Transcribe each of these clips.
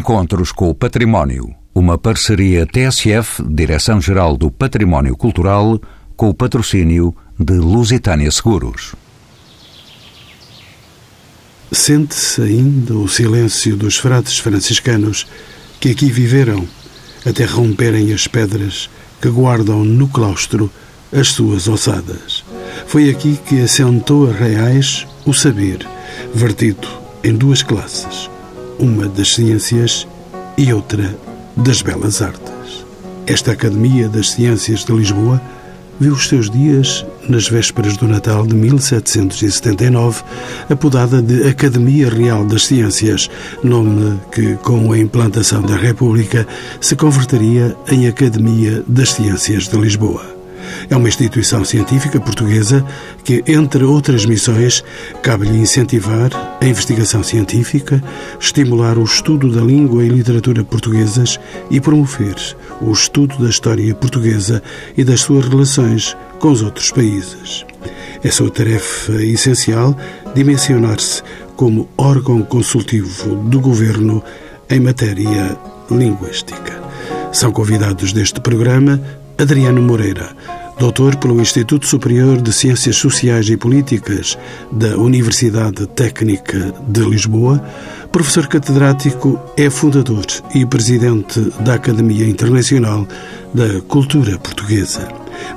Encontros com o Património. Uma parceria TSF, Direção-Geral do Património Cultural, com o patrocínio de Lusitânia Seguros. Sente-se ainda o silêncio dos frades franciscanos que aqui viveram até romperem as pedras que guardam no claustro as suas ossadas. Foi aqui que assentou a reais o saber, vertido em duas classes, uma das ciências e outra das belas artes. Esta Academia das Ciências de Lisboa viu os seus dias nas vésperas do Natal de 1779, apodada de Academia Real das Ciências, nome que, com a implantação da República, se converteria em Academia das Ciências de Lisboa. É uma instituição científica portuguesa que, entre outras missões, cabe-lhe incentivar a investigação científica, estimular o estudo da língua e literatura portuguesas e promover o estudo da história portuguesa e das suas relações com os outros países. É sua tarefa essencial dimensionar-se como órgão consultivo do governo em matéria linguística. São convidados deste programa Adriano Moreira, doutor pelo Instituto Superior de Ciências Sociais e Políticas da Universidade Técnica de Lisboa, professor catedrático, é fundador e presidente da Academia Internacional da Cultura Portuguesa.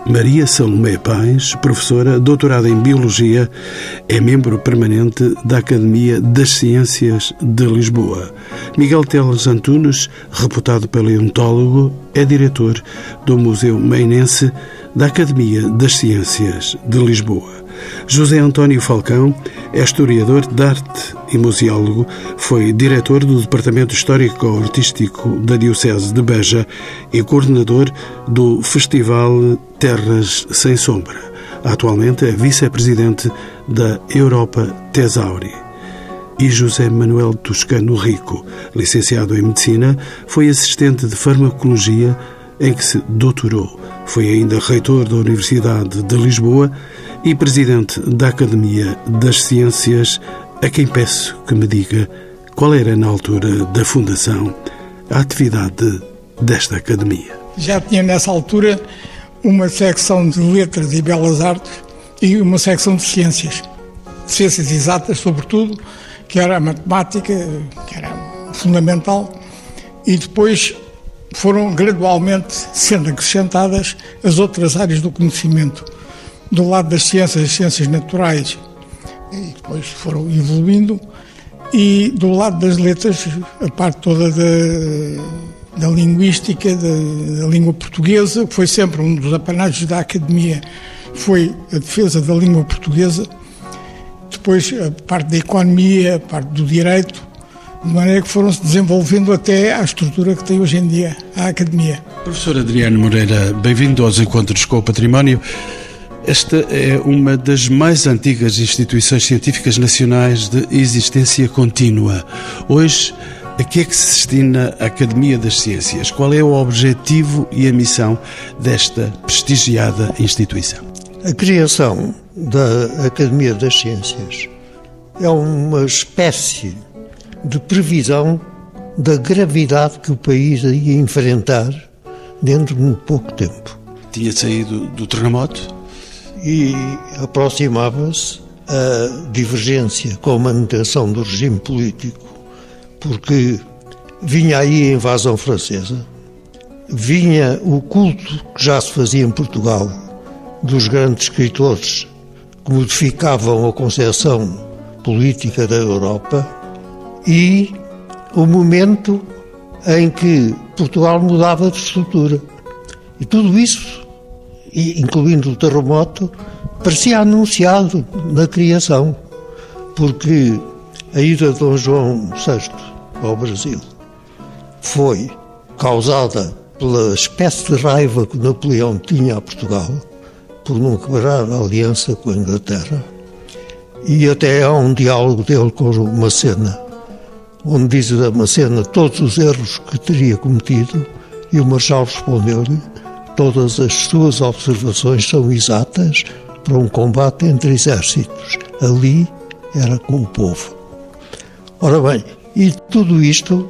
Maria Salomé Pais, professora, doutorada em Biologia, é membro permanente da Academia das Ciências de Lisboa. Miguel Teles Antunes, reputado paleontólogo, é diretor do Museu Mainense da Academia das Ciências de Lisboa. José António Falcão é historiador de arte e museólogo, foi diretor do Departamento Histórico-Artístico da Diocese de Beja e coordenador do Festival Terras Sem Sombra. Atualmente é vice-presidente da Europa Tesauri. E José Manuel Toscano Rico, licenciado em Medicina, foi assistente de Farmacologia em que se doutorou. Foi ainda reitor da Universidade de Lisboa e presidente da Academia das Ciências, a quem peço que me diga qual era, na altura da fundação, a atividade desta academia. Já tinha nessa altura uma secção de letras e belas artes e uma secção de ciências, ciências exatas, sobretudo, que era a matemática, que era fundamental, e depois foram gradualmente sendo acrescentadas as outras áreas do conhecimento. Do lado das ciências, as ciências naturais, e depois foram evoluindo, e do lado das letras, a parte toda da, da linguística, da, da língua portuguesa, que foi sempre um dos apanágios da academia, foi a defesa da língua portuguesa. Depois a parte da economia, a parte do direito, de maneira que foram-se desenvolvendo até à estrutura que tem hoje em dia a Academia. Professor Adriano Moreira, bem-vindo aos Encontros com o Património. Esta é uma das mais antigas instituições científicas nacionais de existência contínua. Hoje, a que é que se destina a Academia das Ciências? Qual é o objetivo e a missão desta prestigiada instituição? A criação da Academia das Ciências é uma espécie de previsão da gravidade que o país ia enfrentar dentro de muito pouco tempo. Tinha saído do terremoto? E aproximava-se a divergência com a manutenção do regime político, porque vinha aí a invasão francesa, vinha o culto que já se fazia em Portugal dos grandes escritores que modificavam a concepção política da Europa e o momento em que Portugal mudava de estrutura. E tudo isso, incluindo o terremoto, parecia anunciado na criação, porque a ida de Dom João VI ao Brasil foi causada pela espécie de raiva que Napoleão tinha a Portugal por não quebrar a aliança com a Inglaterra. E até há um diálogo dele com uma cena onde diz a Macena todos os erros que teria cometido e o Marshal respondeu-lhe todas as suas observações são exatas para um combate entre exércitos. Ali era com o povo. Ora bem, e tudo isto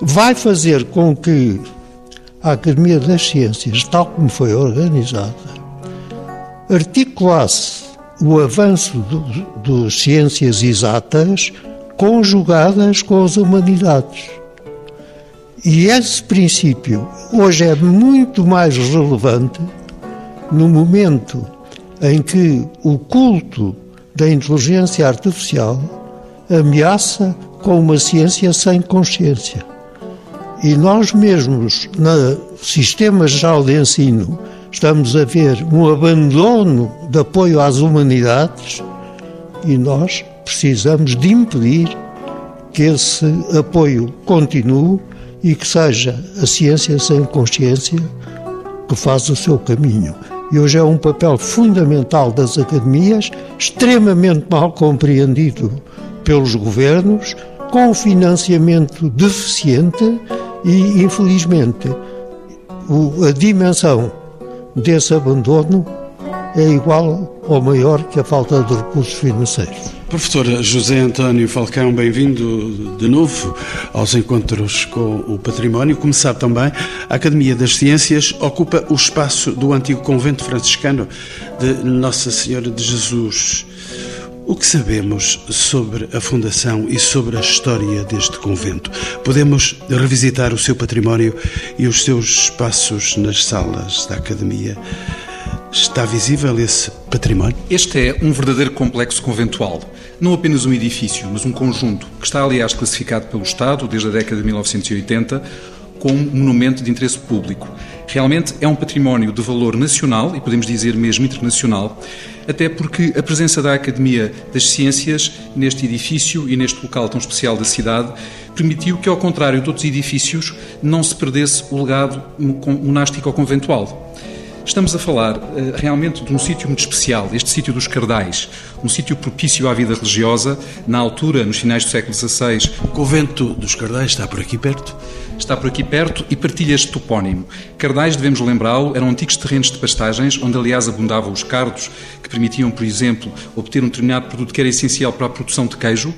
vai fazer com que a Academia das Ciências, tal como foi organizada, articulasse o avanço das ciências exatas conjugadas com as humanidades. E esse princípio hoje é muito mais relevante no momento em que o culto da inteligência artificial ameaça com uma ciência sem consciência. E nós mesmos, no sistema geral de ensino, estamos a ver um abandono de apoio às humanidades e nós precisamos de impedir que esse apoio continue e que seja a ciência sem consciência que faz o seu caminho. E hoje é um papel fundamental das academias, extremamente mal compreendido pelos governos, com financiamento deficiente e, infelizmente, a dimensão desse abandono é igual ou maior que a falta de recursos financeiros. Professor José António Falcão, bem-vindo de novo aos encontros com o património. Como sabe também, a Academia das Ciências ocupa o espaço do antigo convento franciscano de Nossa Senhora de Jesus. O que sabemos sobre a fundação e sobre a história deste convento? Podemos revisitar o seu património e os seus espaços nas salas da Academia. Está visível esse património? Este é um verdadeiro complexo conventual. Não apenas um edifício, mas um conjunto, que está, aliás, classificado pelo Estado desde a década de 1980 como monumento de interesse público. Realmente é um património de valor nacional e podemos dizer mesmo internacional, até porque a presença da Academia das Ciências neste edifício e neste local tão especial da cidade permitiu que, ao contrário de outros edifícios, não se perdesse o legado monástico ou conventual. Estamos a falar uh, realmente de um sítio muito especial, este sítio dos Cardais, um sítio propício à vida religiosa, na altura, nos finais do século XVI. O convento dos Cardais está por aqui perto? Está por aqui perto e partilha este topónimo. Cardais, devemos lembrá-lo, eram antigos terrenos de pastagens, onde aliás abundavam os cardos, que permitiam, por exemplo, obter um determinado produto que era essencial para a produção de queijo,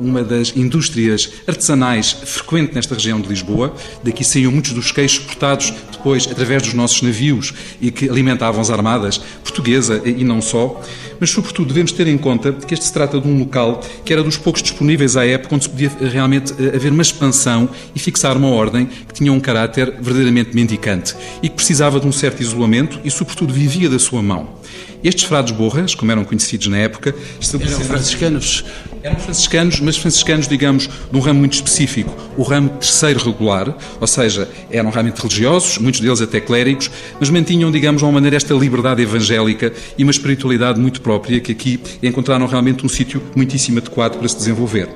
uma das indústrias artesanais frequente nesta região de Lisboa. Daqui saíam muitos dos queijos exportados depois através dos nossos navios e que alimentavam as armadas portuguesa e não só. Mas, sobretudo, devemos ter em conta que este se trata de um local que era dos poucos disponíveis à época onde se podia realmente eh, haver uma expansão e fixar uma ordem que tinha um caráter verdadeiramente mendicante e que precisava de um certo isolamento e, sobretudo, vivia da sua mão. Estes frades borras, como eram conhecidos na época, eram franciscanos. Eram franciscanos, mas franciscanos, digamos, de um ramo muito específico, o ramo terceiro regular, ou seja, eram realmente religiosos, muitos deles até clérigos, mas mantinham, digamos, de uma maneira esta liberdade evangélica e uma espiritualidade muito própria que aqui encontraram realmente um sítio muitíssimo adequado para se desenvolver.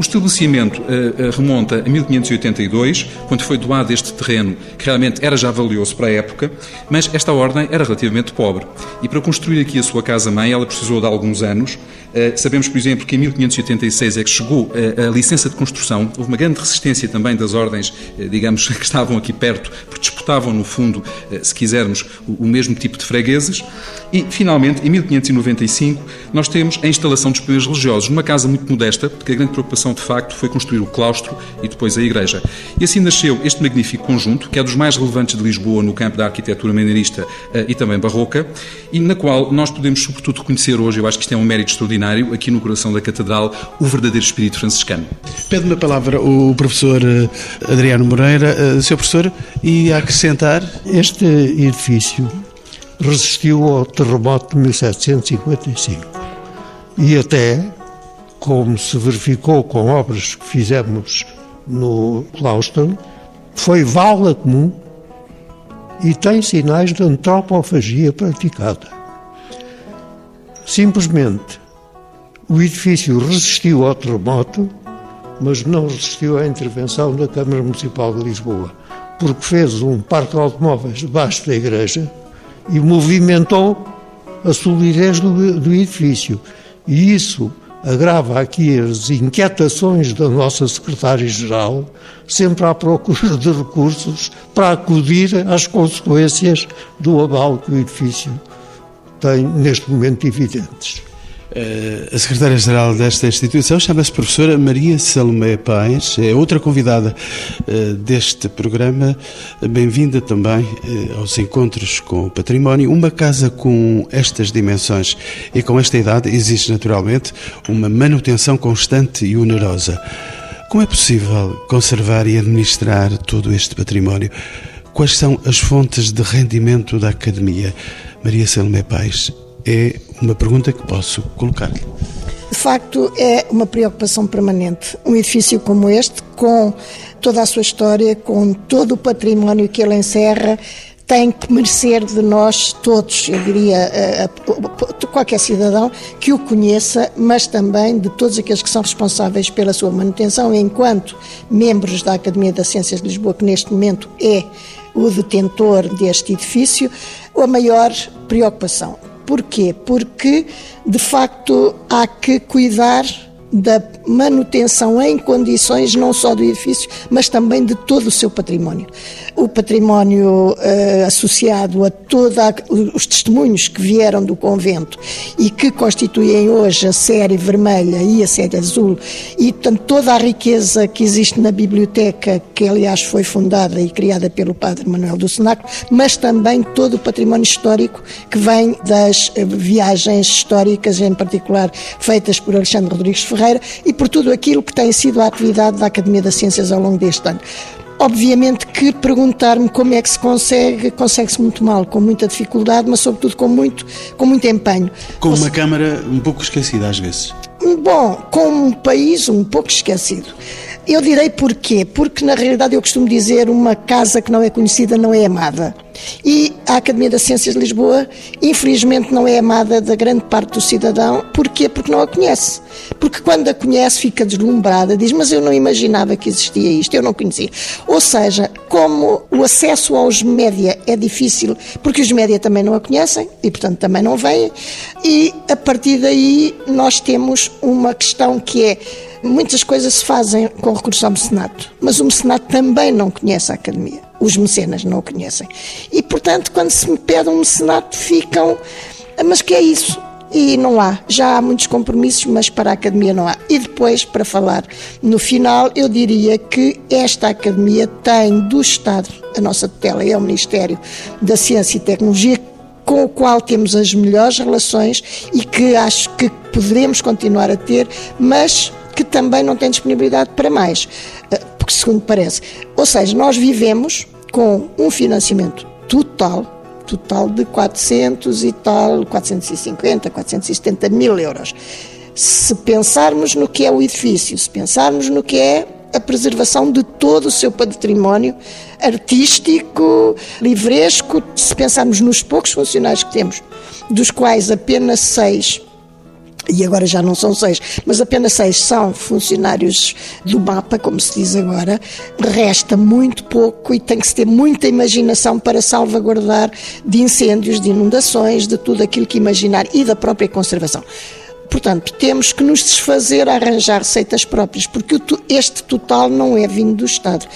O estabelecimento uh, remonta a 1582, quando foi doado este terreno, que realmente era já valioso para a época, mas esta ordem era relativamente pobre. E para construir aqui a sua casa-mãe, ela precisou de alguns anos. Uh, sabemos, por exemplo, que em 1586 é que chegou a, licença de construção. Houve uma grande resistência também das ordens, digamos, que estavam aqui perto, porque disputavam, no fundo, se quisermos, o mesmo tipo de fregueses. E, finalmente, em 1595, nós temos a instalação dos primeiros religiosos, numa casa muito modesta, porque a grande preocupação, de facto, foi construir o claustro e depois a igreja. E assim nasceu este magnífico conjunto, que é dos mais relevantes de Lisboa no campo da arquitetura maneirista eh, e também barroca, e na qual nós podemos, sobretudo, reconhecer hoje, eu acho que isto é um mérito extraordinário, aqui no coração da Catedral, o verdadeiro espírito franciscano. Pede-me a palavra o professor eh, Adriano Moreira, eh, seu professor, e a acrescentar. Este edifício resistiu ao terremoto de 1755. E até, como se verificou com obras que fizemos no claustro, foi vala comum e tem sinais de antropofagia praticada. Simplesmente, o edifício resistiu ao terremoto, mas não resistiu à intervenção da Câmara Municipal de Lisboa, porque fez um parque de automóveis debaixo da igreja e movimentou a solidez do, do edifício. E isso agrava aqui as inquietações da nossa secretária-geral, sempre à procura de recursos para acudir às consequências do abalo que o edifício tem neste momento evidentes. Eh, a secretária-geral desta instituição chama-se professora Maria Salomé Pais, é outra convidada eh, deste programa. Bem-vinda também eh, aos encontros com o património. Uma casa com estas dimensões e com esta idade exige naturalmente uma manutenção constante e onerosa. Como é possível conservar e administrar todo este património? Quais são as fontes de rendimento da academia? Maria Salomé Pais, é uma pergunta que posso colocar-lhe. De facto, é uma preocupação permanente. Um edifício como este, com toda a sua história, com todo o património que ele encerra, tem que merecer de nós todos, eu diria, qualquer cidadão que o conheça, mas também de todos aqueles que são responsáveis pela sua manutenção, enquanto membros da Academia das Ciências de Lisboa, que neste momento é o detentor deste edifício, a maior preocupação. Porquê? Porque, de facto, há que cuidar da manutenção em condições não só do edifício, mas também de todo o seu património. O património uh, associado a todos os testemunhos que vieram do convento e que constituem hoje a série vermelha e a série azul, e portanto, toda a riqueza que existe na biblioteca, que aliás foi fundada e criada pelo padre Manuel do Senaco, mas também todo o património histórico que vem das eh, viagens históricas, em particular feitas por Alexandre Rodrigues Ferreira Ferreira e por tudo aquilo que tem sido a atividade da Academia das Ciências ao longo deste ano. Obviamente que perguntar-me como é que se consegue, consegue-se muito mal, com muita dificuldade, mas sobretudo com muito, com muito empenho. Com uma Câmara um pouco esquecida às vezes. Bom, com um país um pouco esquecido. Eu direi porquê. Porque, na realidade, eu costumo dizer uma casa que não é conhecida não é amada. E a Academia das Ciências de Lisboa, infelizmente, não é amada da grande parte do cidadão. Porquê? Porque não a conhece. Porque quando a conhece fica deslumbrada, diz, mas eu não imaginava que existia isto, eu não conhecia. Ou seja, como o acesso aos média é difícil, porque os média também não a conhecem e, portanto, também não vêm, e a partir daí nós temos uma questão que é Muitas coisas se fazem com recurso ao mecenato, mas o mecenato também não conhece a academia. Os mecenas não o conhecem. E, portanto, quando se me pede um mecenato, ficam. Ah, mas que é isso? E não há. Já há muitos compromissos, mas para a academia não há. E depois, para falar no final, eu diria que esta academia tem do Estado, a nossa tutela é o Ministério da Ciência e Tecnologia, com o qual temos as melhores relações e que acho que poderemos continuar a ter, mas que também não tem disponibilidade para mais, eh, porque segundo parece. Ou seja, nós vivemos com um financiamento total total de 400 e tal, 450, 470 mil euros. Se pensarmos no que é o edifício, se pensarmos no que é a preservação de todo o seu património artístico, livresco, se pensarmos nos poucos funcionários que temos, dos quais apenas seis e agora já não são seis, mas apenas seis são funcionários do mapa, como se diz agora, resta muito pouco e tem que se ter muita imaginação para salvaguardar de incêndios, de inundações, de tudo aquilo que imaginar e da própria conservação. Portanto, temos que nos desfazer a arranjar receitas próprias, porque este total não é vindo do Estado.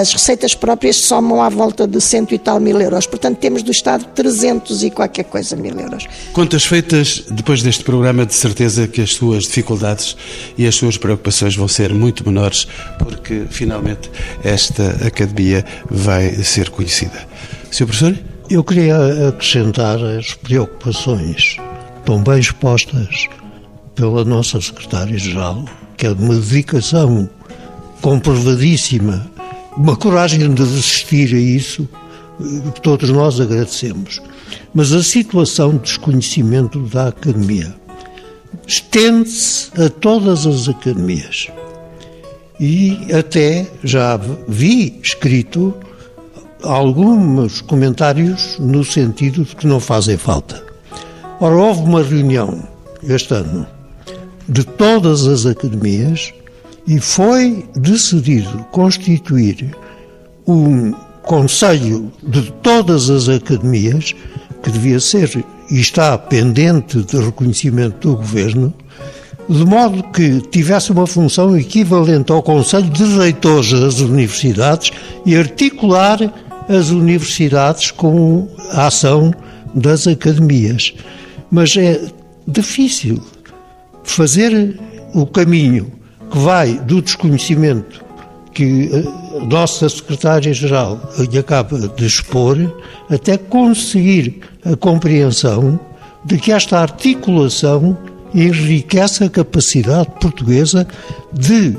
As receitas próprias somam à volta de cento e tal mil euros. Portanto, temos do Estado 300 e qualquer coisa mil euros. Contas feitas depois deste programa, de certeza que as suas dificuldades e as suas preocupações vão ser muito menores, porque finalmente esta academia vai ser conhecida. Sr. Professor? Eu queria acrescentar as preocupações tão bem expostas pela nossa secretária-geral, que é uma dedicação comprovadíssima, uma coragem de resistir a isso, que todos nós agradecemos. Mas a situação de desconhecimento da academia estende-se a todas as academias. E até já vi escrito alguns comentários no sentido de que não fazem falta. Ora, houve uma reunião este ano de todas as academias e foi decidido constituir um conselho de todas as academias que devia ser e está pendente de reconhecimento do governo, de modo que tivesse uma função equivalente ao Conselho de Reitores das Universidades e articular as universidades com a ação das academias. Mas é difícil fazer o caminho que vai do desconhecimento que a nossa secretária-geral lhe acaba de expor, até conseguir a compreensão de que esta articulação enriquece a capacidade portuguesa de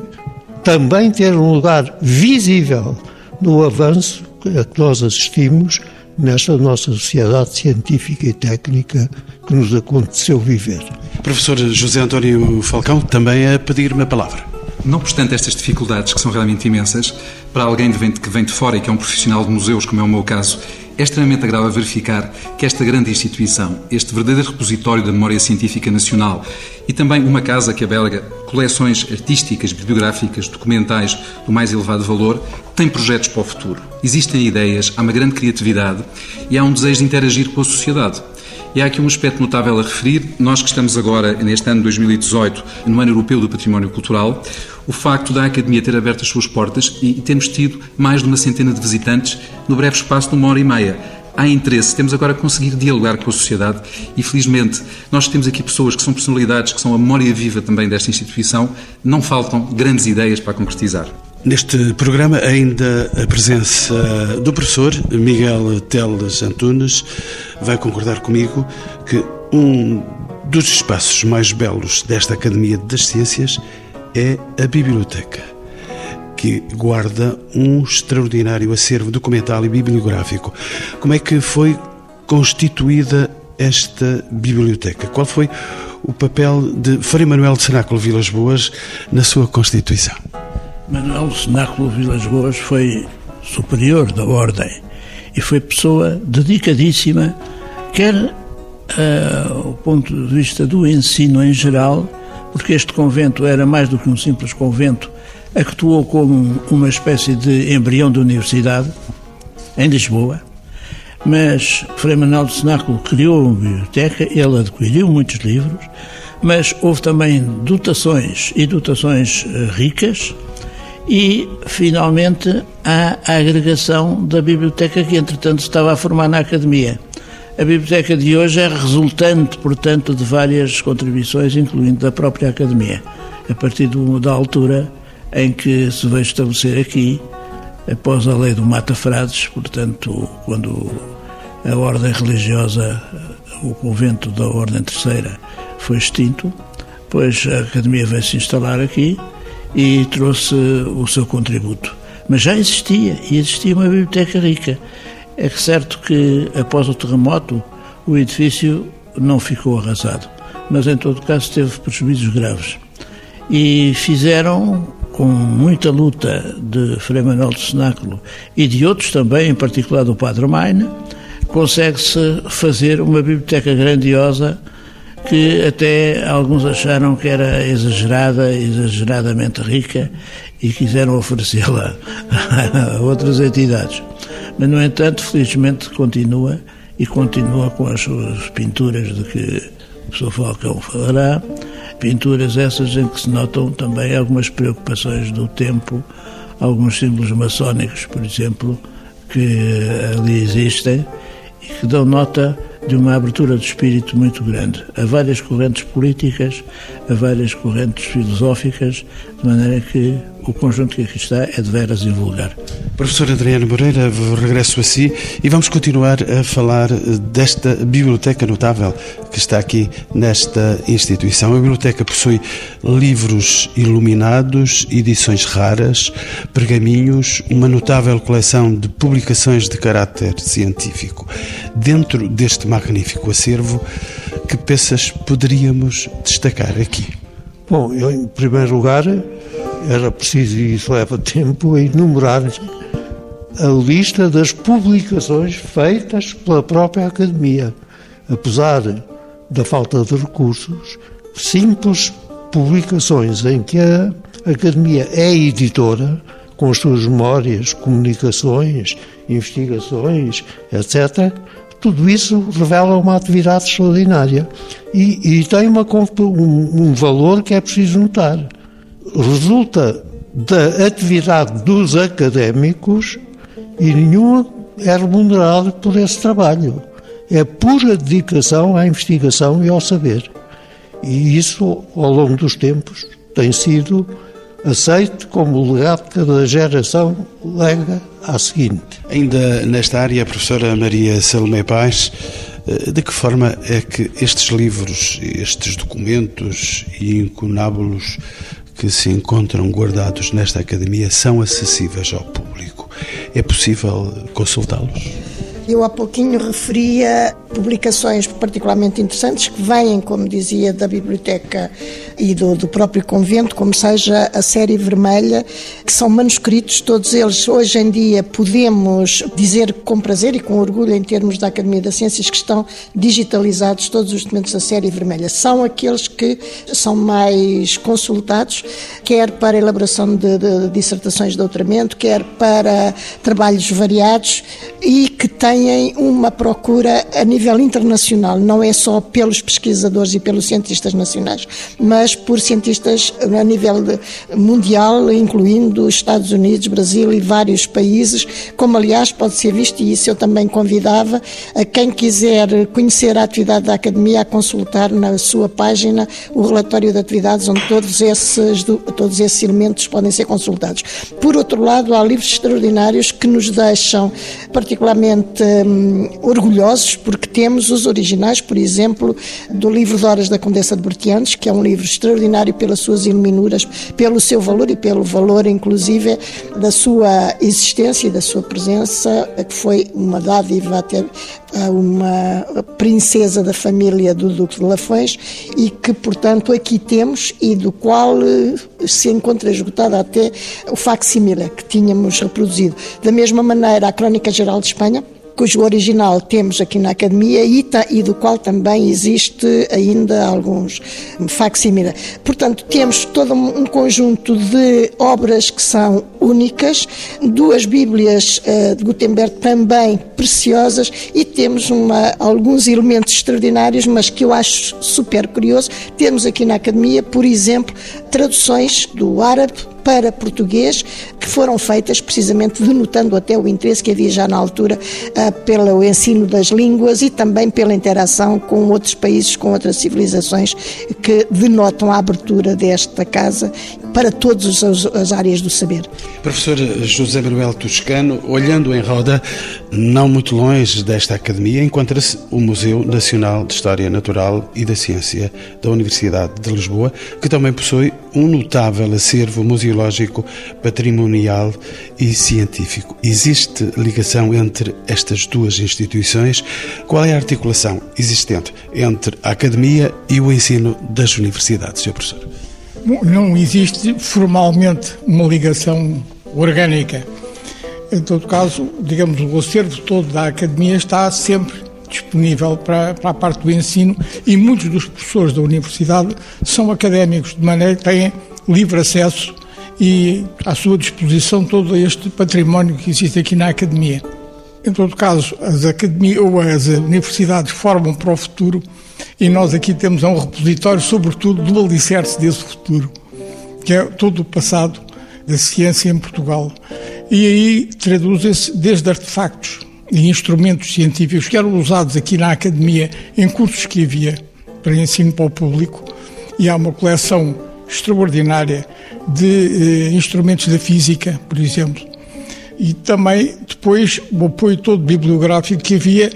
também ter um lugar visível no avanço a que nós assistimos nesta nossa sociedade científica e técnica que nos aconteceu viver. Professor José António Falcão, também a pedir-me a palavra. Não obstante estas dificuldades, que são realmente imensas, para alguém que vem de fora e que é um profissional de museus, como é o meu caso, é extremamente agradável verificar que esta grande instituição, este verdadeiro repositório da memória científica nacional e também uma casa que abelga coleções artísticas, bibliográficas, documentais do mais elevado valor, tem projetos para o futuro. Existem ideias, há uma grande criatividade e há um desejo de interagir com a sociedade. E há aqui um aspecto notável a referir. Nós que estamos agora, neste ano de 2018, no Ano Europeu do Património Cultural, o facto da Academia ter aberto as suas portas e termos tido mais de uma centena de visitantes no breve espaço de uma hora e meia. Há interesse, temos agora a conseguir dialogar com a sociedade e, felizmente, nós temos aqui pessoas que são personalidades, que são a memória viva também desta instituição, não faltam grandes ideias para concretizar. Neste programa, ainda a presença do professor Miguel Teles Antunes vai concordar comigo que um dos espaços mais belos desta Academia das Ciências é a biblioteca, que guarda um extraordinário acervo documental e bibliográfico. Como é que foi constituída esta biblioteca? Qual foi o papel de Frei Manuel de Cenáculo Vilas Boas na sua constituição? Manuel de Cenáculo Vilas Boas foi superior da ordem e foi pessoa dedicadíssima, quer uh, ponto de vista do ensino em geral, porque este convento era mais do que um simples convento, actuou como uma espécie de embrião de universidade em Lisboa. Mas Frei Manuel de Cenáculo criou uma biblioteca, ele adquiriu muitos livros, mas houve também dotações e dotações eh, ricas e, finalmente, a agregação da biblioteca que, entretanto, estava a formar na Academia. A biblioteca de hoje é resultante, portanto, de várias contribuições, incluindo da própria Academia, a partir do, da altura em que se veio estabelecer aqui, após a lei do Mata Frades, portanto, quando a ordem religiosa, o convento da Ordem Terceira, foi extinto, pois a Academia veio se instalar aqui e trouxe o seu contributo. Mas já existia, e existia uma biblioteca rica. É certo que após o terremoto o edifício não ficou arrasado, mas em todo caso teve prejuízos graves. E fizeram, com muita luta de Frei Manuel de Cenáculo e de outros também, em particular do Padre Maine, consegue-se fazer uma biblioteca grandiosa que até alguns acharam que era exagerada, exageradamente rica e quiseram oferecê-la a outras entidades. Mas, no entanto, felizmente continua e continua com as suas pinturas de que o professor Falcão falará, pinturas essas em que se notam também algumas preocupações do tempo, alguns símbolos maçónicos, por exemplo, que ali existem e que dão nota de uma abertura de espírito muito grande. A várias correntes políticas, a várias correntes filosóficas, de maneira que o conjunto que aqui está é de veras invulgar. Professor Adriano Moreira, regresso a si e vamos continuar a falar desta biblioteca notável que está aqui nesta instituição. A biblioteca possui livros iluminados, edições raras, pergaminhos, uma notável coleção de publicações de caráter científico. Dentro deste magnífico acervo, que peças poderíamos destacar aqui? Bom, eu, em primeiro lugar, era preciso, e isso leva tempo, enumerar a lista das publicações feitas pela própria Academia. Apesar da falta de recursos, simples publicações em que a Academia é editora, com as suas memórias, comunicações, investigações, etc., tudo isso revela uma atividade extraordinária e, e tem uma, um, um valor que é preciso notar resulta da atividade dos académicos e nenhum é remunerado por esse trabalho. É pura dedicação à investigação e ao saber. E isso, ao longo dos tempos, tem sido aceito como o legado que cada geração lega à seguinte. Ainda nesta área, a professora Maria Salomé Paz, eh, de que forma é que estes livros, estes documentos e incunábulos que se encontram guardados nesta academia são acessíveis ao público? É possível consultá-los? Eu há pouquinho referia publicações particularmente interessantes que vêm, como dizia, da biblioteca e do, do, próprio convento, como seja a série vermelha, que são manuscritos, todos eles hoje em dia podemos dizer com prazer e com orgulho em termos da Academia das Ciências que estão digitalizados todos os documentos da série vermelha. São aqueles que são mais consultados, quer para elaboração de, de dissertações de doutoramento, quer para trabalhos variados e que têm uma procura a nível internacional, não é só pelos pesquisadores e pelos cientistas nacionais, mas por cientistas a nível mundial, incluindo os Estados Unidos, Brasil e vários países, como aliás pode ser visto, e isso eu também convidava a quem quiser conhecer a atividade da Academia a consultar na sua página o relatório de atividades onde todos esses, todos esses elementos podem ser consultados. Por outro lado, há livros extraordinários que nos deixam particularmente hum, orgulhosos porque temos os originais, por exemplo, do livro de Horas da Condessa de Bertianos, que é um livro extraordinário pelas suas iluminuras, pelo seu valor e pelo valor, inclusive, da sua existência e da sua presença, que foi uma dádiva até a uma princesa da família do Duque de Lafões e que, portanto, aqui temos e do qual eh, se encontra esgotada até o facsimile que tínhamos reproduzido. Da mesma maneira, a Crónica Geral de Espanha, cujo original temos aqui na Academia e, e do qual também existe ainda alguns facsímile. Portanto, temos todo um conjunto de obras que são únicas, duas Bíblias uh, de Gutenberg também preciosas e temos uma, alguns elementos extraordinários, mas que eu acho super curioso. Temos aqui na Academia, por exemplo, traduções do árabe para português, que foram feitas precisamente denotando até o interesse que havia já na altura uh, pelo ensino das línguas e também pela interação com outros países, com outras civilizações, que denotam a abertura desta casa para todas as áreas do saber. Professor José Manuel Toscano, olhando em roda, não muito longe desta academia, encontra-se o Museu Nacional de História Natural e da Ciência da Universidade de Lisboa, que também possui um notável acervo museológico, patrimonial e científico. Existe ligação entre estas duas instituições? Qual é a articulação existente entre a academia e o ensino das universidades, Sr. Professor? Não existe formalmente uma ligação orgânica. Em todo caso, digamos, o acervo todo da academia está sempre disponível para, para a parte do ensino e muitos dos professores da universidade são académicos, de maneira que têm livre acesso e à sua disposição todo este património que existe aqui na academia. Em todo caso, as academias ou as universidades formam para o futuro e nós aqui temos um repositório, sobretudo, do alicerce desse futuro, que é todo o passado da ciência em Portugal. E aí traduzem-se desde artefactos e instrumentos científicos que eram usados aqui na academia em cursos que havia para ensino para o público, e há uma coleção extraordinária de eh, instrumentos da física, por exemplo, e também depois o apoio todo bibliográfico que havia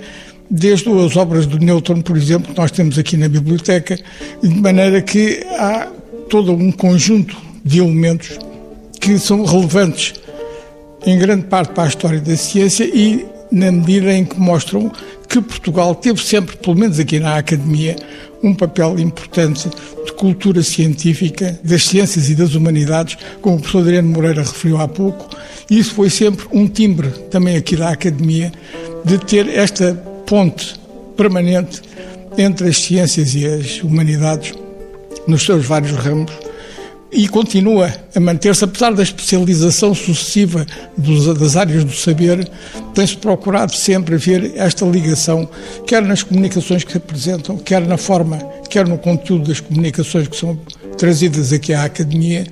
desde as obras do Newton, por exemplo, que nós temos aqui na biblioteca, de maneira que há todo um conjunto de elementos que são relevantes em grande parte para a história da ciência e na medida em que mostram que Portugal teve sempre, pelo menos aqui na academia, um papel importante de cultura científica, das ciências e das humanidades, como o professor Adriano Moreira referiu há pouco, e isso foi sempre um timbre também aqui da academia de ter esta ponte permanente entre as ciências e as humanidades nos seus vários ramos e continua a manter-se, apesar da especialização sucessiva dos, das áreas do saber, tem-se procurado sempre ver esta ligação, quer nas comunicações que se apresentam, quer na forma, quer no conteúdo das comunicações que são trazidas aqui à Academia,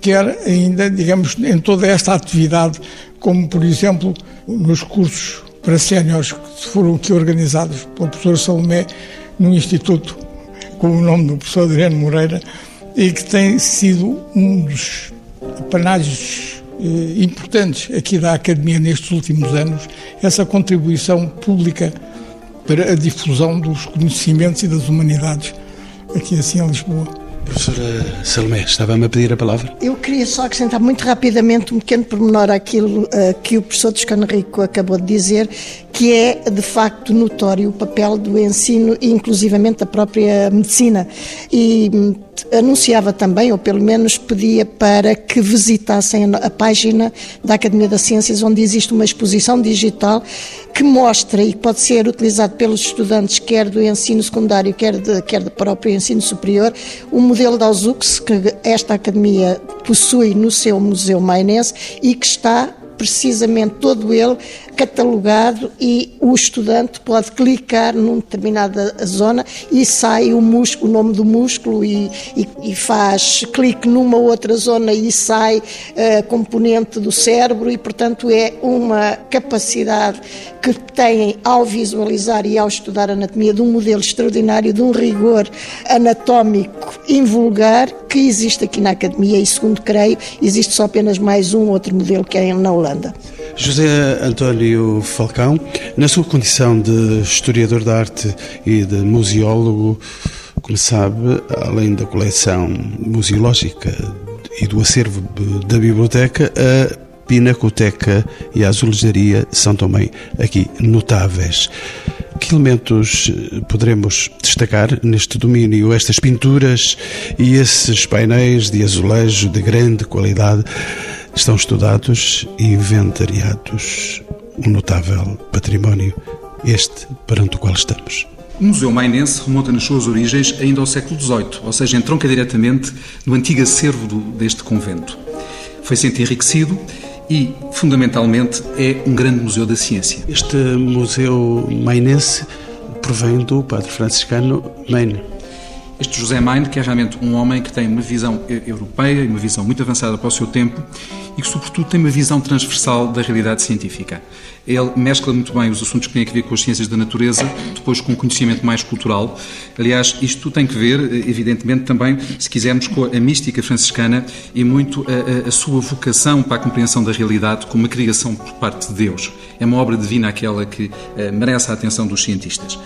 quer ainda, digamos, em toda esta atividade, como, por exemplo, nos cursos para séniores que foram aqui organizados pelo professor Salomé no Instituto com o nome do professor Adriano Moreira e que tem sido um dos panágios eh, importantes aqui da Academia nestes últimos anos, essa contribuição pública para a difusão dos conhecimentos e das humanidades aqui assim em Lisboa. Professora Salomé, estava-me a pedir a palavra? Eu queria só acrescentar muito rapidamente um pequeno pormenor àquilo uh, que o professor Toscano Rico acabou de dizer, que é de facto notório o papel do ensino e inclusivamente da própria medicina. E hum, anunciava também, ou pelo menos pedia para que visitassem a página da Academia das Ciências, onde existe uma exposição digital que mostra e pode ser utilizado pelos estudantes, quer do ensino secundário, quer, de, quer do próprio ensino superior, o modelo da Ausux que esta academia possui no seu Museu Mainense e que está precisamente todo ele catalogado e o estudante pode clicar numa determinada zona e sai o, músculo, o nome do músculo e, e, e, faz clique numa outra zona e sai uh, componente do cérebro e, portanto, é uma capacidade que têm ao visualizar e ao estudar anatomia de um modelo extraordinário, de um rigor anatómico invulgar que existe aqui na academia e, segundo creio, existe só apenas mais um outro modelo que é na Holanda. José António Falcão, na sua condição de historiador da arte e de museólogo, como sabe, além da coleção museológica e do acervo da biblioteca, a Pinacoteca e a Azulejaria são também aqui notáveis. Que elementos poderemos destacar neste domínio? Estas pinturas e esses painéis de azulejo de grande qualidade estão estudados e inventariados um notável património, este perante o qual estamos. O Museu Mainense remonta nas suas origens ainda ao século XVIII, ou seja, entronca diretamente no antigo acervo deste convento. Foi sempre enriquecido e, fundamentalmente, é um grande museu da ciência. Este museu mainense provém do padre franciscano Maine. Este José Maine, que é realmente um homem que tem uma visão europeia e uma visão muito avançada para o seu tempo e que, sobretudo, tem uma visão transversal da realidade científica. Ele mescla muito bem os assuntos que têm a ver com as ciências da natureza, depois com o conhecimento mais cultural. Aliás, isto tem que ver, evidentemente, também, se quisermos, com a mística franciscana e muito a, a, a sua vocação para a compreensão da realidade como uma criação por parte de Deus. É uma obra divina aquela que uh, merece a atenção dos cientistas.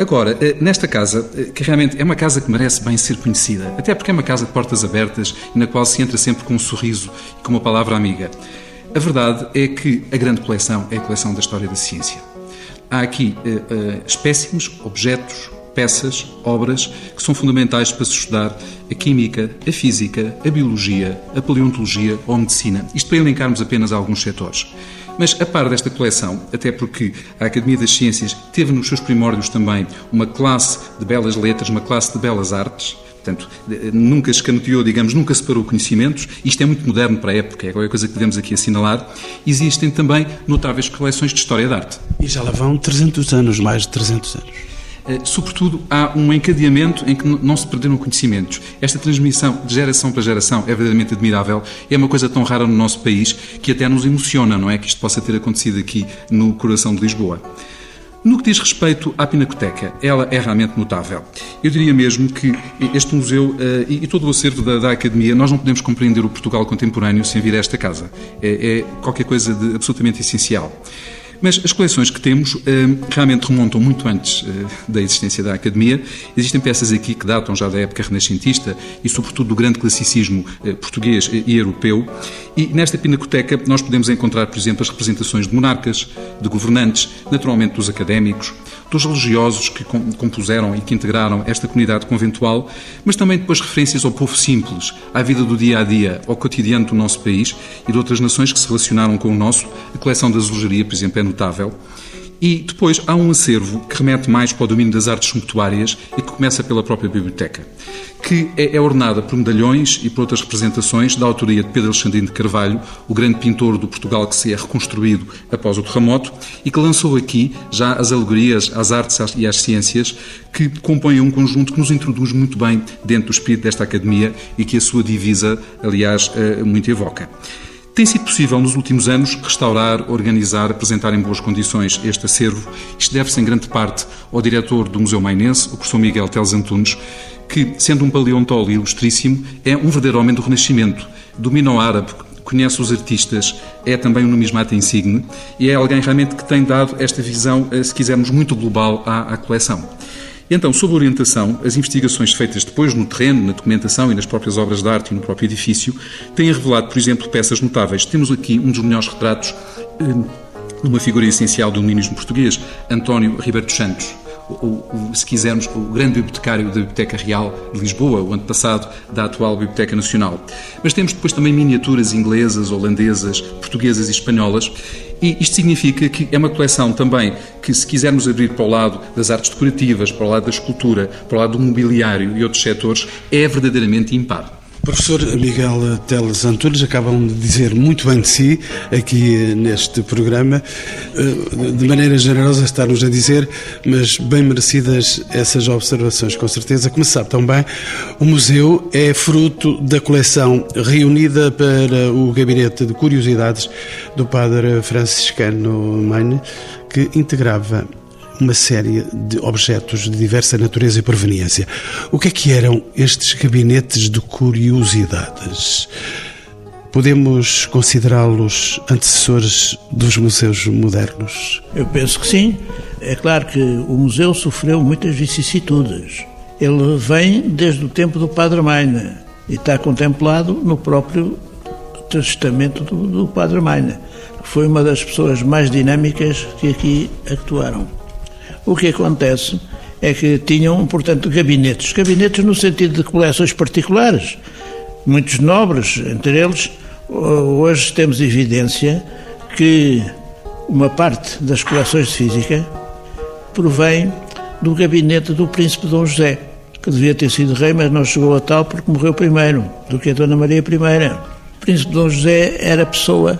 Agora, eh, nesta casa, eh, que realmente é uma casa que merece bem ser conhecida, até porque é uma casa de portas abertas e na qual se entra sempre com um sorriso e com uma palavra amiga. A verdade é que a grande coleção é a coleção da história da ciência. Há aqui uh, uh, espécimes, objetos, peças, obras que são fundamentais para se estudar a química, a física, a biologia, a paleontologia ou a medicina. Isto para elencarmos apenas alguns setores. Mas, a par desta coleção, até porque a Academia das Ciências teve nos seus primórdios também uma classe de belas letras, uma classe de belas artes, Portanto, nunca escaneou, digamos, nunca separou conhecimentos. Isto é muito moderno para a época, é qualquer coisa que devemos aqui assinalar. Existem também notáveis coleções de história da arte. E já lá vão 300 anos, mais de 300 anos. Eh, sobretudo, há um encadeamento em que não se perderam conhecimentos. Esta transmissão de geração para geração é verdadeiramente admirável. É uma coisa tão rara no nosso país que até nos emociona, não é? Que isto possa ter acontecido aqui no coração de Lisboa. No que diz respeito à Pinacoteca, ela é realmente notável. Eu diria mesmo que este museu uh, e, todo o acervo da, da, Academia, nós não podemos compreender o Portugal contemporâneo sem vir a esta casa. É, é qualquer coisa de absolutamente essencial. Mas as coleções que temos eh, realmente remontam muito antes eh, da existência da Academia. Existem peças aqui que datam já da época renascentista e, sobretudo, do grande classicismo eh, português e europeu. E nesta pinacoteca nós podemos encontrar, por exemplo, as representações de monarcas, de governantes, naturalmente dos académicos, dos religiosos que compuseram e que integraram esta comunidade conventual, mas também depois referências ao povo simples, à vida do dia a dia, ao cotidiano do nosso país e de outras nações que se relacionaram com o nosso. A coleção da azulejaria, por exemplo, é notável. E depois há um acervo que remete mais para o domínio das artes sumptuárias e que começa pela própria biblioteca, que é, é ornada por medalhões e por outras representações da autoria de Pedro Alexandrino de Carvalho, o grande pintor do Portugal que se é reconstruído após o terremoto e que lançou aqui já as alegorias às artes e às ciências que compõem um conjunto que nos introduz muito bem dentro do espírito desta academia e que a sua divisa, aliás, eh, muito evoca. Tem sido possível, nos últimos anos, restaurar, organizar, apresentar em boas condições este acervo. Isto deve-se, em grande parte, ao diretor do Museu Mainense, o professor Miguel Teles Antunes, que, sendo um paleontólogo ilustríssimo, é um verdadeiro homem do Renascimento. Domina o árabe, conhece os artistas, é também um numismata insigne e é alguém realmente que tem dado esta visão, eh, se quisermos, muito global à, à coleção. Então, sob orientação, as investigações feitas depois no terreno, na documentação e nas próprias obras de arte e no próprio edifício têm revelado, por exemplo, peças notáveis. Temos aqui um dos melhores retratos de uma figura essencial do dominismo português, António Ribeiro Santos o, o, se quisermos, o grande bibliotecário da Biblioteca Real de Lisboa, o antepassado da atual Biblioteca Nacional. Mas temos depois também miniaturas inglesas, holandesas, portuguesas e espanholas. E isto significa que é uma coleção também que, se quisermos abrir para o lado das artes decorativas, para o lado da escultura, para o lado do mobiliário e outros setores, é verdadeiramente impar. Professor Miguel Teles Antunes, acabam de dizer muito bem de si aqui neste programa. Eh, de maneira generosa está-nos a dizer, mas bem merecidas essas observações, com certeza. Como sabe também, o museu é fruto da coleção reunida para o Gabinete de Curiosidades do padre franciscano Maine, que integrava uma série de objetos de diversa natureza e proveniência. O que é que eram estes gabinetes de curiosidades? Podemos considerá-los antecessores dos museus modernos? Eu penso que sim. É claro que o museu sofreu muitas vicissitudes. Ele vem desde o tempo do Padre Maina e está contemplado no próprio testamento do, do Padre Maina. Foi uma das pessoas mais dinâmicas que aqui actuaram. O que acontece é que tinham, portanto, gabinetes. Gabinetes no sentido de coleções particulares, muitos nobres, entre eles. Hoje temos evidência que uma parte das coleções de física provém do gabinete do príncipe Dom José, que devia ter sido rei, mas não chegou a tal porque morreu primeiro do que a Dona Maria I. O príncipe Dom José era pessoa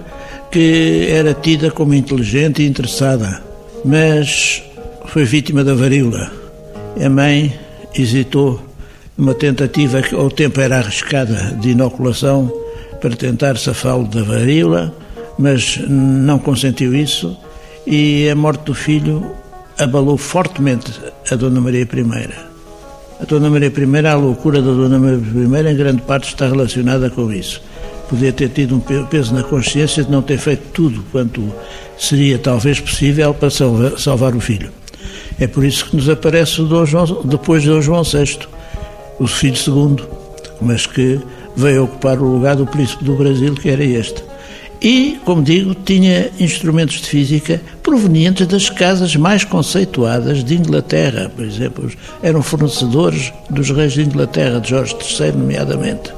que era tida como inteligente e interessada, mas foi vítima da varíola. A mãe hesitou numa tentativa que ao tempo era arriscada de inoculação para tentar safá-lo da varíola, mas não consentiu isso e a morte do filho abalou fortemente a Dona Maria I. A Dona Maria I, a loucura da Dona Maria I, em grande parte está relacionada com isso. Podia ter tido um peso na consciência de não ter feito tudo quanto seria talvez possível para salvar o filho. É por isso que nos aparece depois de João VI, o filho segundo, mas que veio ocupar o lugar do príncipe do Brasil, que era este. E, como digo, tinha instrumentos de física provenientes das casas mais conceituadas de Inglaterra, por exemplo, eram fornecedores dos reis de Inglaterra, de Jorge III, nomeadamente.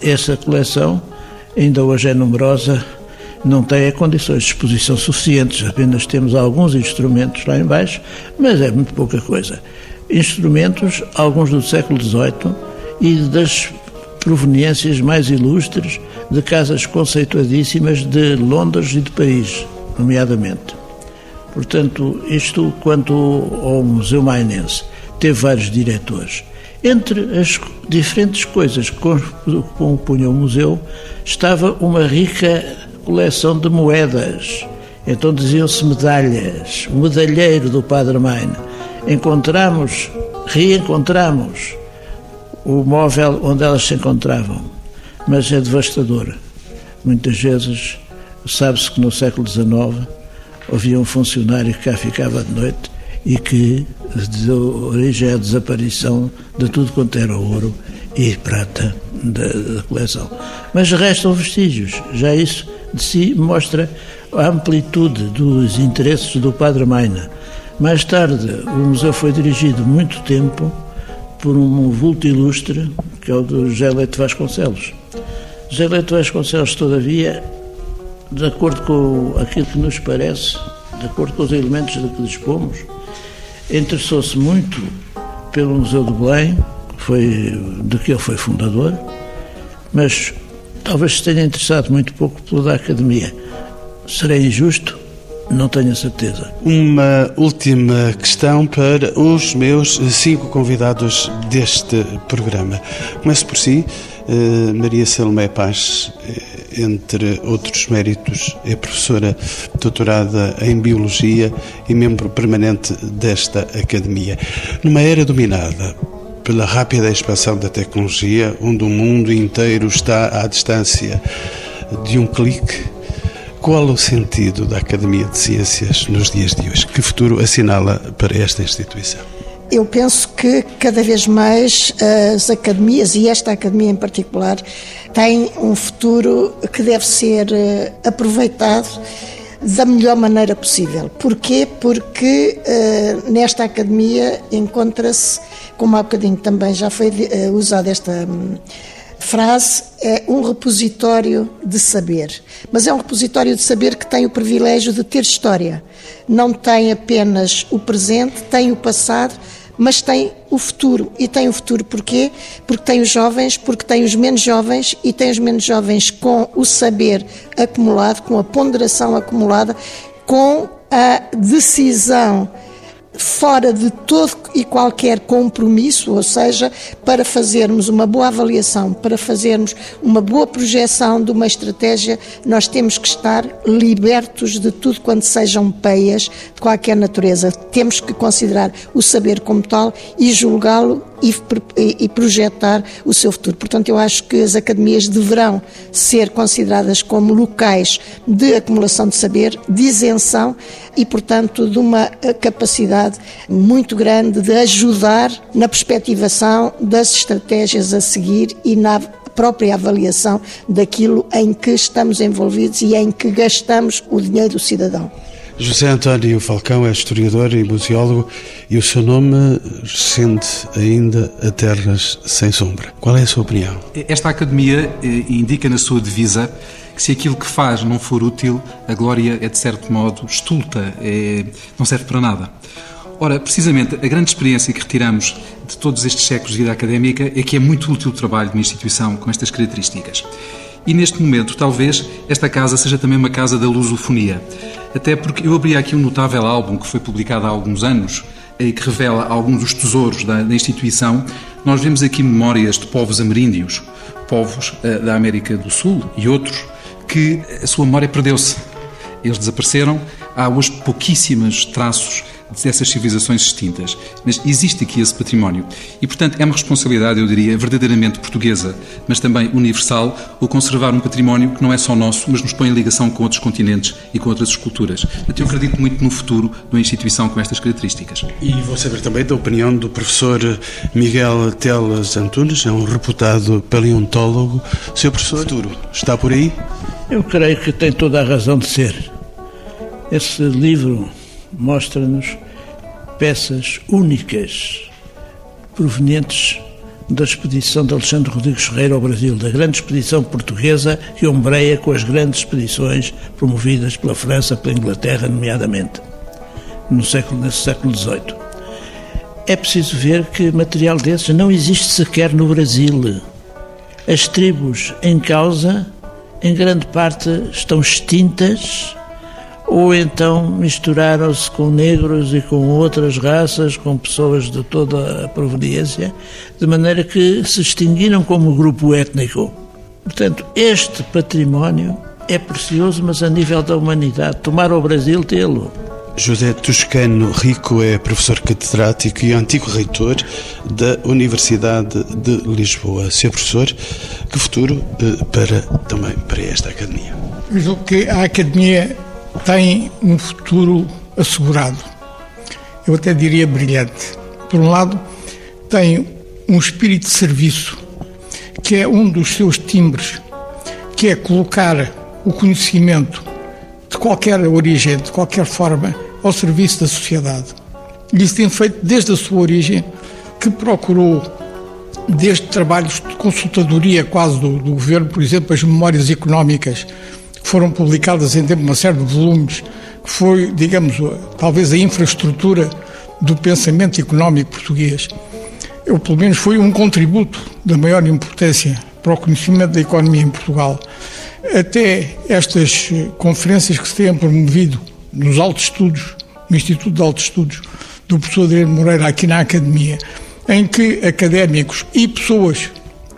Essa coleção ainda hoje é numerosa não tem condições de exposição suficientes, apenas temos alguns instrumentos lá embaixo, mas é muito pouca coisa. Instrumentos, alguns do século XVIII e das proveniências mais ilustres de casas conceituadíssimas de Londres e de Paris, nomeadamente. Portanto, isto quanto ao Museu Mainense. Teve vários diretores. Entre as diferentes coisas que compunham o museu estava uma rica coleção de moedas. Então diziam-se medalhas, medalheiro do Padre Maine. Encontramos, reencontramos o móvel onde elas se encontravam, mas é devastador. Muitas vezes, sabe-se que no século XIX havia um funcionário que cá ficava de noite e que deu origem à desaparição de tudo quanto era ouro e prata da, da coleção. Mas restam vestígios, já isso de si mostra a amplitude dos interesses do Padre Maina. Mais tarde, o museu foi dirigido muito tempo por um vulto ilustre, que é o do Leite Vasconcelos. Leite Vasconcelos, todavia, de acordo com aquilo que nos parece, de acordo com os elementos de que dispomos, interessou-se muito pelo Museu de Belém, foi, de que ele foi fundador, mas talvez se tenha interessado muito pouco pelo da academia. Serei injusto? Não tenho certeza. Uma última questão para os meus cinco convidados deste programa. Começo por si, eh, Maria Salomé Paz. entre outros méritos, é professora doutorada em Biologia e membro permanente desta academia. Numa era dominada pela rápida expansão da tecnologia, onde o mundo inteiro está à distância de um clique, qual o sentido da Academia de Ciências nos dias de hoje? Que futuro assinala para esta instituição? Eu penso que cada vez mais as academias, e esta academia em particular, têm um futuro que deve ser eh, aproveitado da melhor maneira possível. Porquê? Porque uh, nesta academia encontra-se, como há bocadinho também já foi uh, usada esta um, frase, é um repositório de saber. Mas é um repositório de saber que tem o privilégio de ter história. Não tem apenas o presente, tem o passado, mas tem o futuro. E tem o futuro porquê? Porque tem os jovens, porque tem os menos jovens e tem os menos jovens com o saber acumulado, com a ponderação acumulada, com a decisão fora de todo e qualquer compromisso, ou seja, para fazermos uma boa avaliação, para fazermos uma boa projeção de uma estratégia, nós temos que estar libertos de tudo quanto sejam peias de qualquer natureza. Temos que considerar o saber como tal e julgá-lo e, e, projetar o seu futuro. Portanto, eu acho que as academias deverão ser consideradas como locais de acumulação de saber, de isenção e, portanto, de uma capacidade muito grande de ajudar na perspectivação das estratégias a seguir e na própria avaliação daquilo em que estamos envolvidos e em que gastamos o dinheiro do cidadão. José António Falcão é historiador e museólogo e o seu nome sente ainda a terras sem sombra. Qual é a sua opinião? Esta academia eh, indica na sua divisa que se aquilo que faz não for útil, a glória é de certo modo estulta, é, não serve para nada. Ora, precisamente, a grande experiência que retiramos de todos estes séculos de vida académica é que é muito útil o trabalho de uma instituição com estas características. E neste momento, talvez, esta casa seja também uma casa da lusofonia. Até porque eu abri aqui um notável álbum que foi publicado há alguns anos e que revela alguns dos tesouros da, da instituição. Nós vemos aqui memórias de povos ameríndios, povos uh, da América do Sul e outros, que a sua memória perdeu-se. Eles desapareceram. Há hoje pouquíssimos traços dessas civilizações extintas. Mas existe aqui esse património. E, portanto, é uma responsabilidade, eu diria, verdadeiramente portuguesa, mas também universal, o conservar um património que não é só nosso, mas nos põe em ligação com outros continentes e com outras culturas. Portanto, eu acredito muito no futuro de uma instituição com estas características. E vou saber também da opinião do professor Miguel Telas Antunes, é um reputado paleontólogo. Seu professor, futuro está por aí? Eu creio que tem toda a razão de ser. Esse livro mostra-nos peças únicas provenientes da expedição de Alexandre Rodrigues Ferreira ao Brasil, da grande expedição portuguesa que ombreia com as grandes expedições promovidas pela França, pela Inglaterra, nomeadamente, no século, nesse século XVIII. É preciso ver que material desses não existe sequer no Brasil. As tribos em causa, em grande parte, estão extintas ou então misturaram-se com negros e com outras raças, com pessoas de toda a proveniência, de maneira que se extinguiram como grupo étnico. Portanto, este património é precioso, mas a nível da humanidade. Tomar o Brasil tê-lo. José Toscano Rico é professor catedrático e antigo reitor da Universidade de Lisboa. Seu professor, que futuro eh, para também para esta academia? Eu julgo que a academia tem um futuro assegurado. Eu até diria brilhante. Por um lado, tem um espírito de serviço, que é um dos seus timbres, que é colocar o conhecimento de qualquer origem, de qualquer forma, ao serviço da sociedade. E isso tem feito desde a sua origem, que procurou, desde trabalhos de consultadoria quase do, do governo, por exemplo, as memórias económicas foram publicadas em tempo uma série de volumes, que foi, digamos, talvez a infraestrutura do pensamento económico português. Eu, pelo menos, foi um contributo da maior importância para o conhecimento da economia em Portugal. Até estas conferências que se têm promovido nos altos estudos, no Instituto de Altos Estudos do professor Adriano Moreira, aqui na Academia, em que académicos e pessoas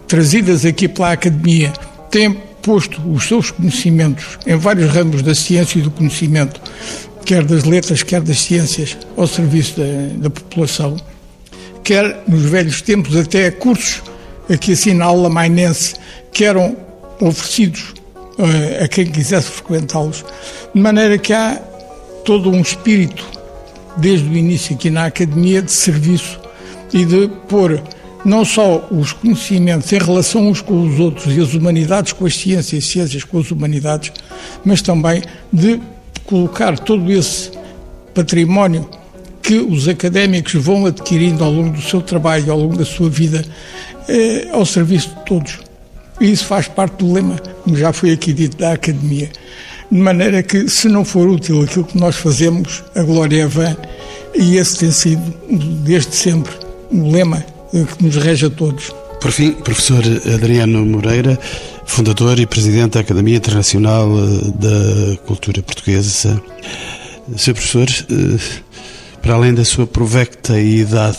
trazidas aqui pela Academia têm posto os seus conhecimentos em vários ramos da ciência e do conhecimento, quer das letras, quer das ciências, ao serviço da, da população, quer nos velhos tempos até cursos aqui assim na aula mainense que eram oferecidos uh, a quem quisesse frequentá-los, de maneira que há todo um espírito desde o início aqui na academia de serviço e de pôr não só os conhecimentos em relação uns com os outros e as humanidades com as ciências, ciências com as humanidades, mas também de colocar todo esse património que os académicos vão adquirindo ao longo do seu trabalho, ao longo da sua vida, eh, ao serviço de todos. E isso faz parte do lema, como já foi aqui dito, da academia. De maneira que, se não for útil aquilo que nós fazemos, a glória é vã, e esse tem sido, desde sempre, o lema que nos rege a todos. Por fim, professor Adriano Moreira, fundador e presidente da Academia Internacional eh, da Cultura Portuguesa. Sr. professor, eh, para além da sua provecta e idade,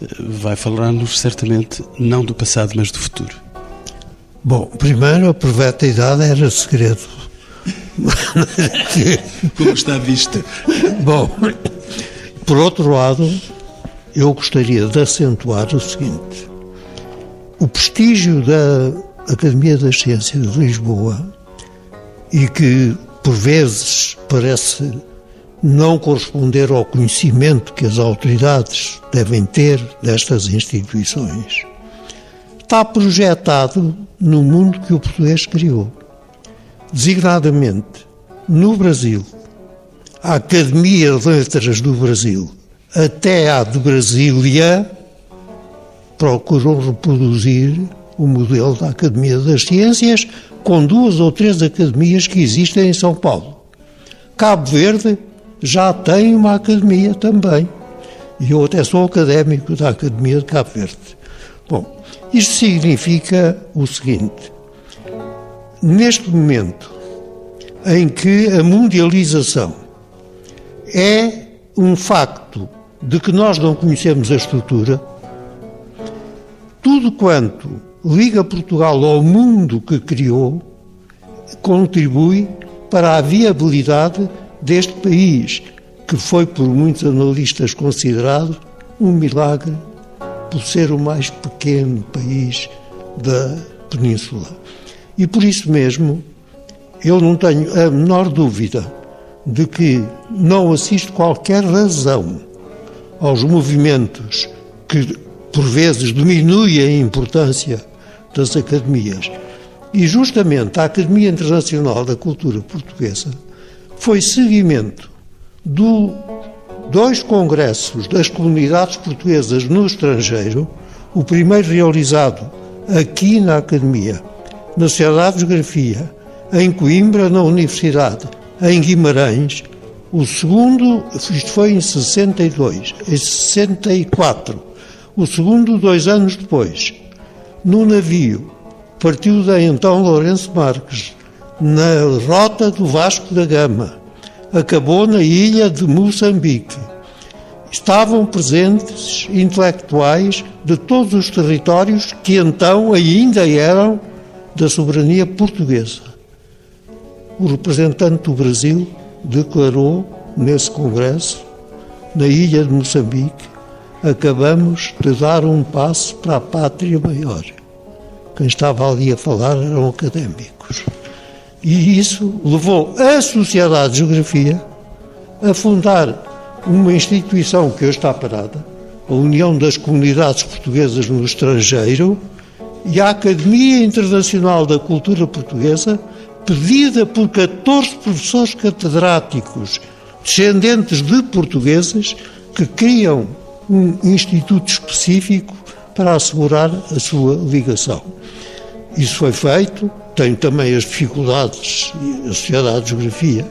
eh, vai falar-nos certamente não do passado, mas do futuro. Bom, primeiro a provecta idade era segredo. Como está visto? Bom, por outro lado, eu gostaria de acentuar o seguinte: o prestígio da Academia das Ciências de Lisboa, e que por vezes parece não corresponder ao conhecimento que as autoridades devem ter destas instituições, está projetado no mundo que o português criou, designadamente no Brasil. A Academia de Letras do Brasil até à de Brasília, procurou reproduzir o modelo da Academia das Ciências com duas ou três academias que existem em São Paulo. Cabo Verde já tem uma academia também. E eu até sou académico da Academia de Cabo Verde. Bom, isto significa o seguinte: neste momento em que a mundialização é um facto de que nós não conhecemos a estrutura, tudo quanto liga Portugal ao mundo que criou contribui para a viabilidade deste país, que foi por muitos analistas considerado um milagre por ser o mais pequeno país da Península. E por isso mesmo, eu não tenho a menor dúvida de que não assisto qualquer razão aos movimentos que, por vezes, diminuem a importância das academias. E justamente a Academia Internacional da Cultura Portuguesa foi seguimento dos dois congressos das comunidades portuguesas no estrangeiro, o primeiro realizado aqui na Academia, na Sociedade de Geografia, em Coimbra, na Universidade, em Guimarães, o segundo, isto foi em 62, em 64. O segundo, dois anos depois, no navio, partiu da então Lourenço Marques, na rota do Vasco da Gama. Acabou na ilha de Moçambique. Estavam presentes intelectuais de todos os territórios que então ainda eram da soberania portuguesa. O representante do Brasil declarou nesse congresso, na ilha de Moçambique, acabamos de dar um passo para a pátria maior. Quem estava ali a falar eram académicos. E isso levou a Sociedade de Geografia a fundar uma instituição que hoje está parada, a União das Comunidades Portuguesas no Estrangeiro e a Academia Internacional da Cultura Portuguesa, pedida por 14 professores catedráticos descendentes de portugueses que criam um instituto específico para assegurar a sua ligação. Isso foi feito, tem também as dificuldades, a Sociedade de Geografia,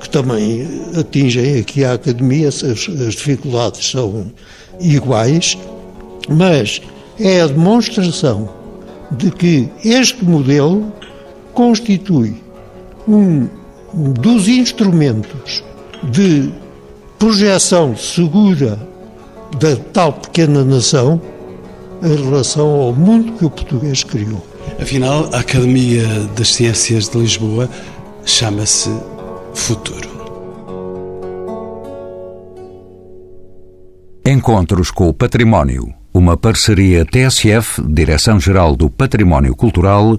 que também atingem aqui a Academia, as, as dificuldades são iguais, mas é a demonstração de que este modelo constitui um dos instrumentos de projeção segura da tal pequena nação em relação ao mundo que o português criou. Afinal, a Academia das Ciências de Lisboa chama-se Futuro. Encontros com o Património. Uma parceria TSF, Direção-Geral do Património Cultural,